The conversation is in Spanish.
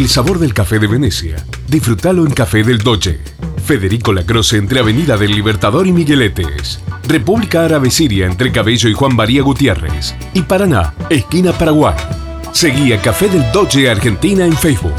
El sabor del café de Venecia. Disfrútalo en Café del Doce. Federico Lacroce entre Avenida del Libertador y Migueletes. República Árabe Siria entre Cabello y Juan María Gutiérrez. Y Paraná, esquina Paraguay. Seguí a Café del Doce Argentina en Facebook.